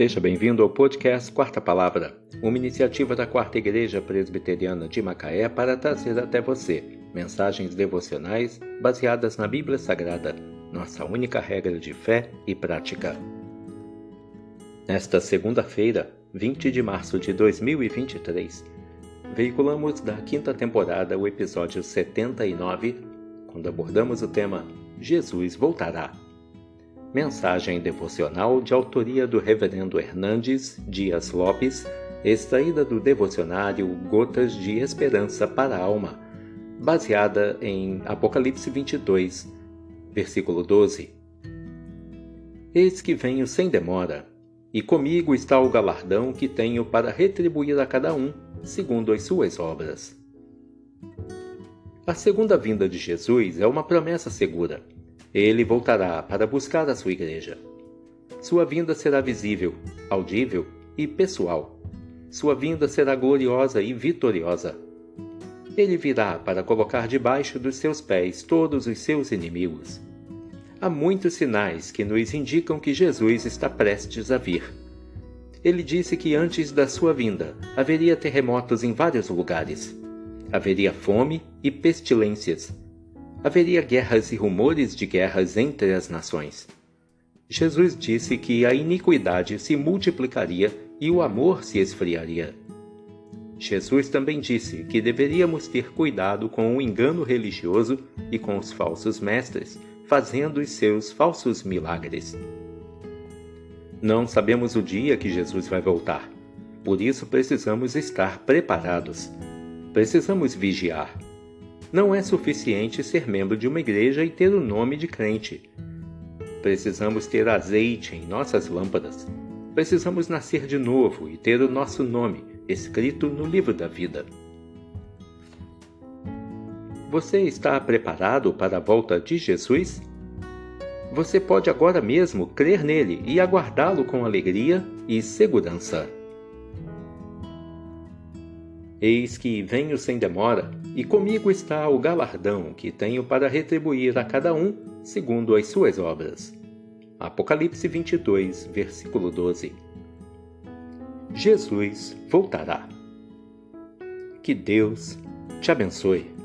Seja bem-vindo ao podcast Quarta Palavra, uma iniciativa da Quarta Igreja Presbiteriana de Macaé para trazer até você mensagens devocionais baseadas na Bíblia Sagrada, nossa única regra de fé e prática. Nesta segunda-feira, 20 de março de 2023, veiculamos da quinta temporada o episódio 79, quando abordamos o tema Jesus voltará. Mensagem devocional de autoria do Reverendo Hernandes Dias Lopes, extraída do devocionário Gotas de Esperança para a Alma, baseada em Apocalipse 22, versículo 12. Eis que venho sem demora, e comigo está o galardão que tenho para retribuir a cada um, segundo as suas obras. A segunda vinda de Jesus é uma promessa segura ele voltará para buscar a sua igreja. Sua vinda será visível, audível e pessoal. Sua vinda será gloriosa e vitoriosa. Ele virá para colocar debaixo dos seus pés todos os seus inimigos. Há muitos sinais que nos indicam que Jesus está prestes a vir. Ele disse que antes da sua vinda haveria terremotos em vários lugares. Haveria fome e pestilências haveria guerras e rumores de guerras entre as nações. Jesus disse que a iniquidade se multiplicaria e o amor se esfriaria. Jesus também disse que deveríamos ter cuidado com o engano religioso e com os falsos mestres, fazendo os seus falsos milagres. Não sabemos o dia que Jesus vai voltar, por isso precisamos estar preparados. Precisamos vigiar não é suficiente ser membro de uma igreja e ter o nome de crente. Precisamos ter azeite em nossas lâmpadas. Precisamos nascer de novo e ter o nosso nome escrito no livro da vida. Você está preparado para a volta de Jesus? Você pode agora mesmo crer nele e aguardá-lo com alegria e segurança. Eis que venho sem demora, e comigo está o galardão que tenho para retribuir a cada um segundo as suas obras. Apocalipse 22, versículo 12. Jesus voltará. Que Deus te abençoe.